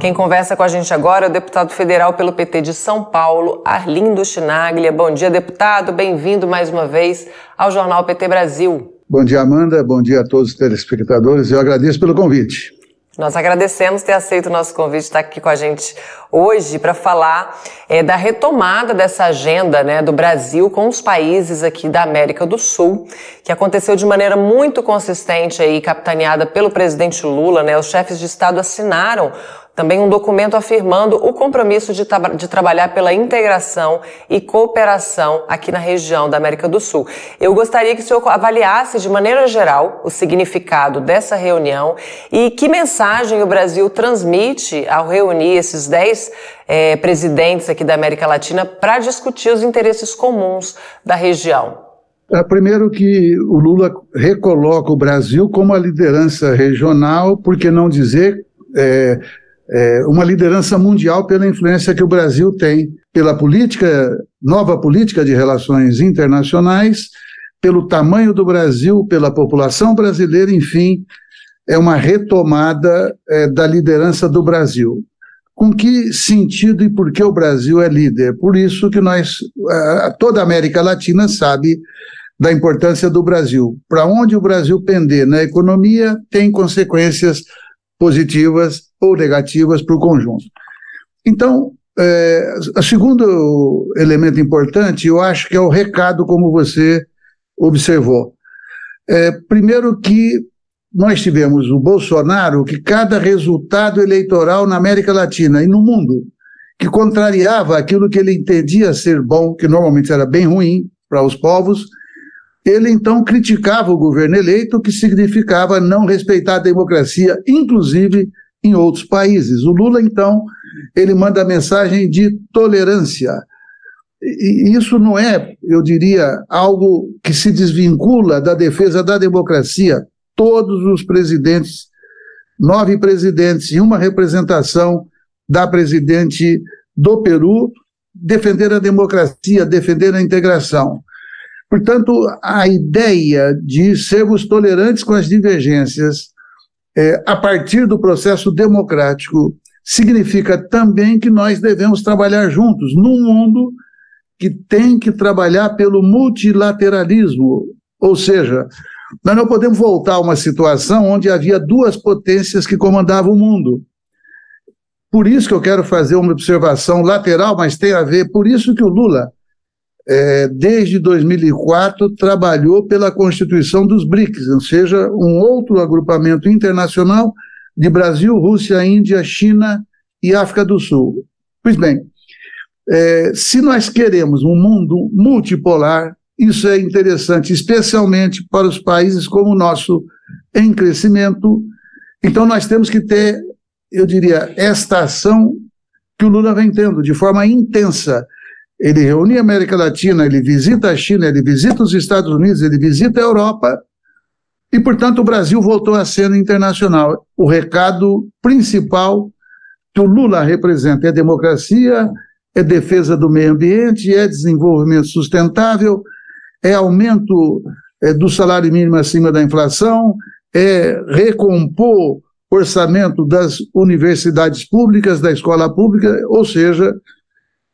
Quem conversa com a gente agora é o deputado federal pelo PT de São Paulo, Arlindo Chinaglia. Bom dia, deputado. Bem-vindo mais uma vez ao Jornal PT Brasil. Bom dia, Amanda. Bom dia a todos os telespectadores. Eu agradeço pelo convite. Nós agradecemos ter aceito o nosso convite, estar aqui com a gente hoje para falar é, da retomada dessa agenda né, do Brasil com os países aqui da América do Sul, que aconteceu de maneira muito consistente aí, capitaneada pelo presidente Lula. Né, os chefes de Estado assinaram também um documento afirmando o compromisso de, de, trabalhar pela integração e cooperação aqui na região da América do Sul. Eu gostaria que o senhor avaliasse de maneira geral o significado dessa reunião e que mensagem o Brasil transmite ao reunir esses dez é, presidentes aqui da América Latina para discutir os interesses comuns da região. É, primeiro que o Lula recoloca o Brasil como a liderança regional, por que não dizer é, é, uma liderança mundial pela influência que o Brasil tem pela política, nova política de relações internacionais, pelo tamanho do Brasil, pela população brasileira, enfim, é uma retomada é, da liderança do Brasil. Com que sentido e por que o Brasil é líder? Por isso que nós, toda a América Latina sabe da importância do Brasil. Para onde o Brasil pender na economia tem consequências positivas ou negativas para o conjunto. Então, é, o segundo elemento importante, eu acho que é o recado, como você observou. É, primeiro que nós tivemos o Bolsonaro, que cada resultado eleitoral na América Latina e no mundo, que contrariava aquilo que ele entendia ser bom, que normalmente era bem ruim para os povos, ele então criticava o governo eleito, o que significava não respeitar a democracia, inclusive em outros países. O Lula, então, ele manda a mensagem de tolerância. E isso não é, eu diria, algo que se desvincula da defesa da democracia. Todos os presidentes, nove presidentes e uma representação da presidente do Peru, defender a democracia, defender a integração. Portanto, a ideia de sermos tolerantes com as divergências é, a partir do processo democrático significa também que nós devemos trabalhar juntos num mundo que tem que trabalhar pelo multilateralismo, ou seja, nós não podemos voltar a uma situação onde havia duas potências que comandavam o mundo. Por isso que eu quero fazer uma observação lateral, mas tem a ver, por isso que o Lula é, desde 2004, trabalhou pela constituição dos BRICS, ou seja, um outro agrupamento internacional de Brasil, Rússia, Índia, China e África do Sul. Pois bem, é, se nós queremos um mundo multipolar, isso é interessante, especialmente para os países como o nosso, em crescimento. Então, nós temos que ter, eu diria, esta ação que o Lula vem tendo de forma intensa ele reúne a América Latina, ele visita a China, ele visita os Estados Unidos, ele visita a Europa, e, portanto, o Brasil voltou à cena internacional. O recado principal que o Lula representa é democracia, é defesa do meio ambiente, é desenvolvimento sustentável, é aumento é, do salário mínimo acima da inflação, é recompor orçamento das universidades públicas, da escola pública, ou seja,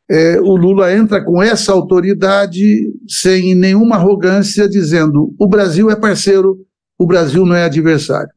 é, o Lula entra com essa autoridade sem nenhuma arrogância, dizendo: o Brasil é parceiro, o Brasil não é adversário.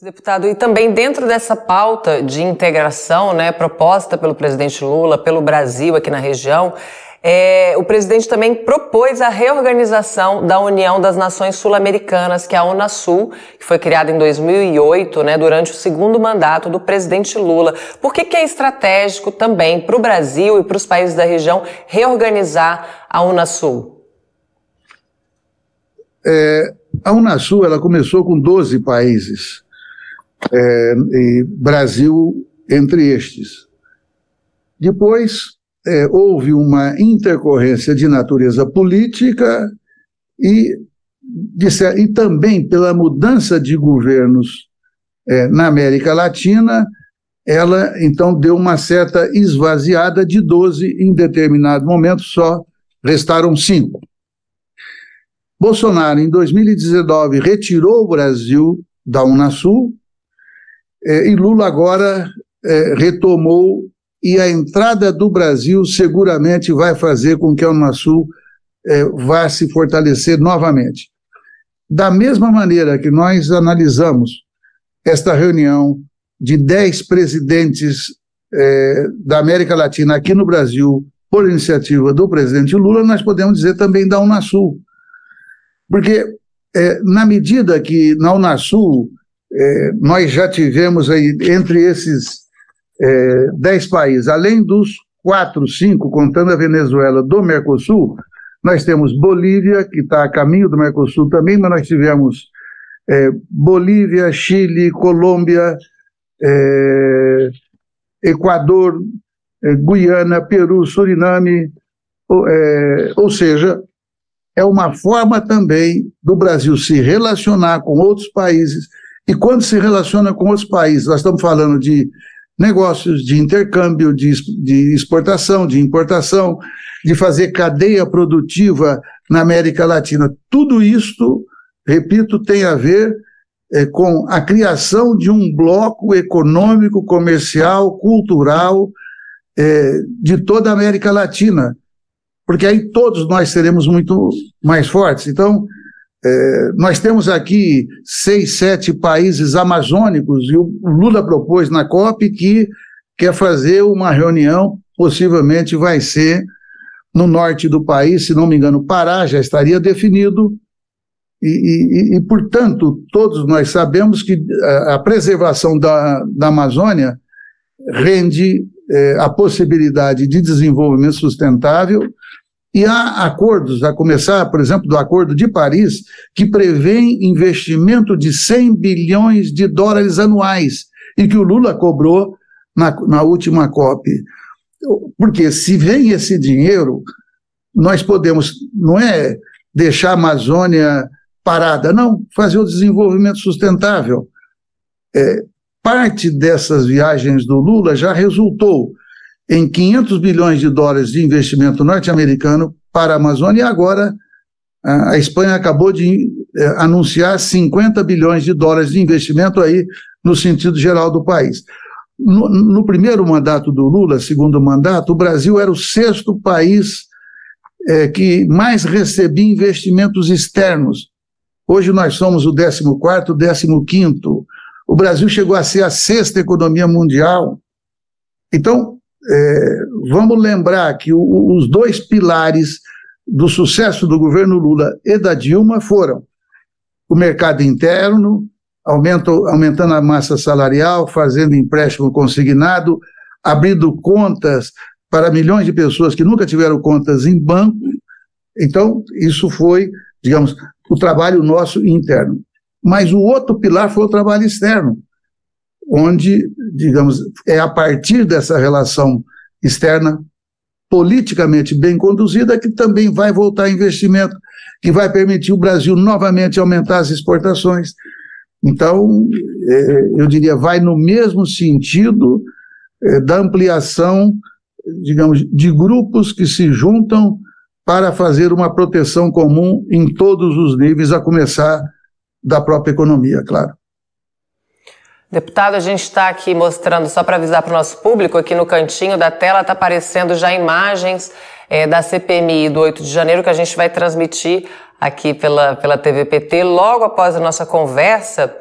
Deputado, e também dentro dessa pauta de integração, né, proposta pelo presidente Lula, pelo Brasil aqui na região, é, o presidente também propôs a reorganização da União das Nações Sul-Americanas, que é a Unasul, que foi criada em 2008, né, durante o segundo mandato do presidente Lula. Por que, que é estratégico também para o Brasil e para os países da região reorganizar a Unasul? É, a Unasul ela começou com 12 países, é, Brasil entre estes. Depois é, houve uma intercorrência de natureza política e, e também pela mudança de governos é, na América Latina, ela então deu uma certa esvaziada de 12, em determinado momento só restaram cinco. Bolsonaro, em 2019, retirou o Brasil da Unasul é, e Lula agora é, retomou e a entrada do Brasil seguramente vai fazer com que a Unasul é, vá se fortalecer novamente. Da mesma maneira que nós analisamos esta reunião de dez presidentes é, da América Latina aqui no Brasil, por iniciativa do presidente Lula, nós podemos dizer também da Unasul. Porque, é, na medida que na Unasul é, nós já tivemos aí, entre esses é, dez países, além dos quatro, cinco, contando a Venezuela, do Mercosul, nós temos Bolívia, que está a caminho do Mercosul também, mas nós tivemos é, Bolívia, Chile, Colômbia, é, Equador, é, Guiana, Peru, Suriname, ou, é, ou seja, é uma forma também do Brasil se relacionar com outros países. E quando se relaciona com outros países, nós estamos falando de negócios, de intercâmbio, de, de exportação, de importação, de fazer cadeia produtiva na América Latina. Tudo isto, repito, tem a ver é, com a criação de um bloco econômico, comercial, cultural é, de toda a América Latina, porque aí todos nós seremos muito mais fortes. Então, é, nós temos aqui seis, sete países amazônicos, e o Lula propôs na COP que quer fazer uma reunião, possivelmente vai ser no norte do país, se não me engano, Pará já estaria definido, e, e, e, portanto, todos nós sabemos que a, a preservação da, da Amazônia rende é, a possibilidade de desenvolvimento sustentável e há acordos, a começar, por exemplo, do Acordo de Paris, que prevê investimento de 100 bilhões de dólares anuais, e que o Lula cobrou na, na última COP. Porque se vem esse dinheiro, nós podemos, não é deixar a Amazônia parada, não, fazer o desenvolvimento sustentável. É, parte dessas viagens do Lula já resultou em 500 bilhões de dólares de investimento norte-americano para a Amazônia e agora a Espanha acabou de é, anunciar 50 bilhões de dólares de investimento aí no sentido geral do país. No, no, primeiro mandato do Lula, segundo mandato, o Brasil era o sexto país é, que mais recebia investimentos externos. Hoje nós somos o 14º, 15º. O Brasil chegou a ser a sexta economia mundial. Então, é, vamos lembrar que o, os dois pilares do sucesso do governo Lula e da Dilma foram o mercado interno, aumento, aumentando a massa salarial, fazendo empréstimo consignado, abrindo contas para milhões de pessoas que nunca tiveram contas em banco. Então, isso foi, digamos, o trabalho nosso interno. Mas o outro pilar foi o trabalho externo onde, digamos, é a partir dessa relação externa politicamente bem conduzida que também vai voltar investimento, que vai permitir o Brasil novamente aumentar as exportações. Então, é, eu diria, vai no mesmo sentido é, da ampliação, digamos, de grupos que se juntam para fazer uma proteção comum em todos os níveis, a começar da própria economia, claro. Deputado, a gente está aqui mostrando, só para avisar para o nosso público, aqui no cantinho da tela está aparecendo já imagens é, da CPMI do 8 de janeiro que a gente vai transmitir aqui pela, pela TVPT logo após a nossa conversa.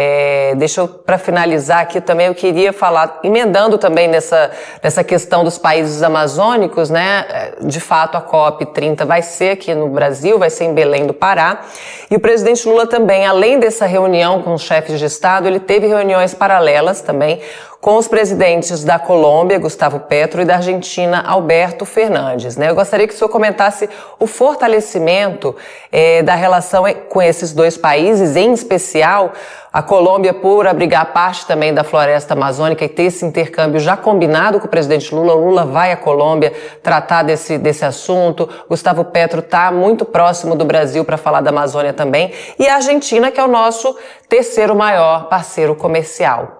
É, deixa eu, para finalizar aqui também, eu queria falar, emendando também nessa, nessa questão dos países amazônicos, né? É, de fato, a COP30 vai ser aqui no Brasil, vai ser em Belém do Pará. E o presidente Lula também, além dessa reunião com os chefes de Estado, ele teve reuniões paralelas também com os presidentes da Colômbia, Gustavo Petro, e da Argentina, Alberto Fernandes. Né? Eu gostaria que o senhor comentasse o fortalecimento é, da relação com esses dois países, em especial a Colômbia por abrigar parte também da floresta amazônica e ter esse intercâmbio já combinado com o presidente Lula. O Lula vai à Colômbia tratar desse, desse assunto. Gustavo Petro está muito próximo do Brasil para falar da Amazônia também. E a Argentina, que é o nosso terceiro maior parceiro comercial.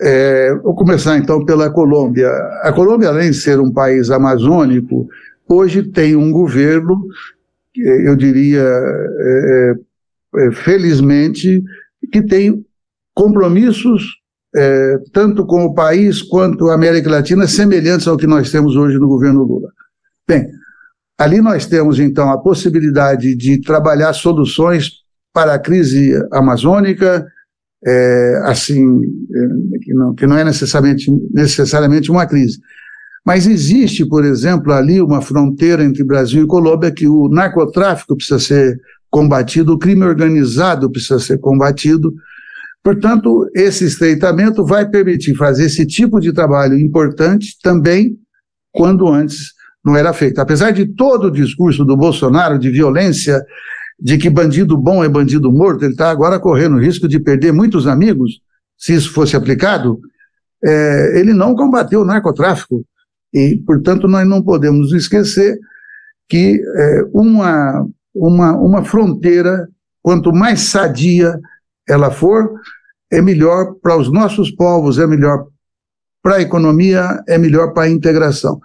É, vou começar então pela Colômbia. A Colômbia, além de ser um país amazônico, hoje tem um governo, eu diria, é, é, felizmente, que tem compromissos, é, tanto com o país quanto a América Latina, semelhantes ao que nós temos hoje no governo Lula. Bem, ali nós temos então a possibilidade de trabalhar soluções para a crise amazônica, é, assim, é, que, não, que não é necessariamente, necessariamente uma crise. Mas existe, por exemplo, ali uma fronteira entre Brasil e Colômbia que o narcotráfico precisa ser combatido, o crime organizado precisa ser combatido. Portanto, esse estreitamento vai permitir fazer esse tipo de trabalho importante também quando antes não era feito. Apesar de todo o discurso do Bolsonaro de violência, de que bandido bom é bandido morto, ele está agora correndo o risco de perder muitos amigos, se isso fosse aplicado, é, ele não combateu o narcotráfico. E, portanto, nós não podemos esquecer que é, uma, uma, uma fronteira, quanto mais sadia ela for, é melhor para os nossos povos, é melhor para a economia, é melhor para a integração.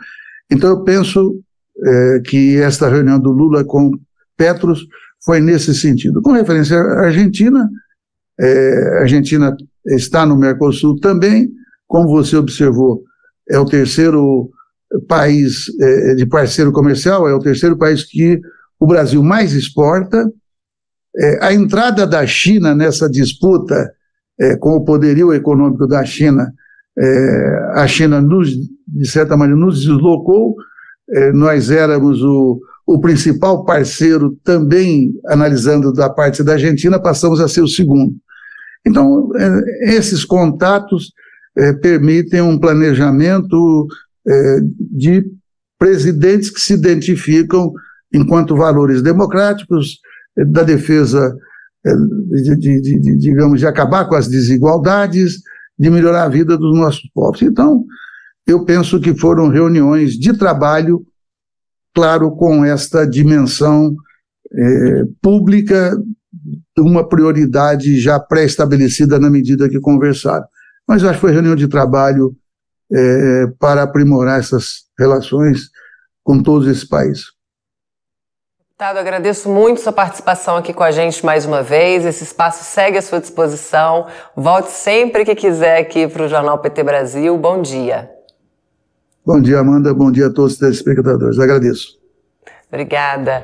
Então, eu penso é, que esta reunião do Lula com Petros foi nesse sentido. Com referência à Argentina, é, a Argentina está no Mercosul também, como você observou, é o terceiro país é, de parceiro comercial, é o terceiro país que o Brasil mais exporta. É, a entrada da China nessa disputa é, com o poderio econômico da China, é, a China, nos, de certa maneira, nos deslocou. É, nós éramos o, o principal parceiro, também analisando da parte da Argentina, passamos a ser o segundo. Então, é, esses contatos permitem um planejamento é, de presidentes que se identificam enquanto valores democráticos, é, da defesa, é, de, de, de, digamos, de acabar com as desigualdades, de melhorar a vida dos nossos povos. Então, eu penso que foram reuniões de trabalho, claro, com esta dimensão é, pública, uma prioridade já pré-estabelecida na medida que conversaram. Mas acho que foi reunião de trabalho é, para aprimorar essas relações com todos esses países. Deputado, agradeço muito sua participação aqui com a gente mais uma vez. Esse espaço segue à sua disposição. Volte sempre que quiser aqui para o Jornal PT Brasil. Bom dia. Bom dia, Amanda. Bom dia a todos os telespectadores. Agradeço. Obrigada.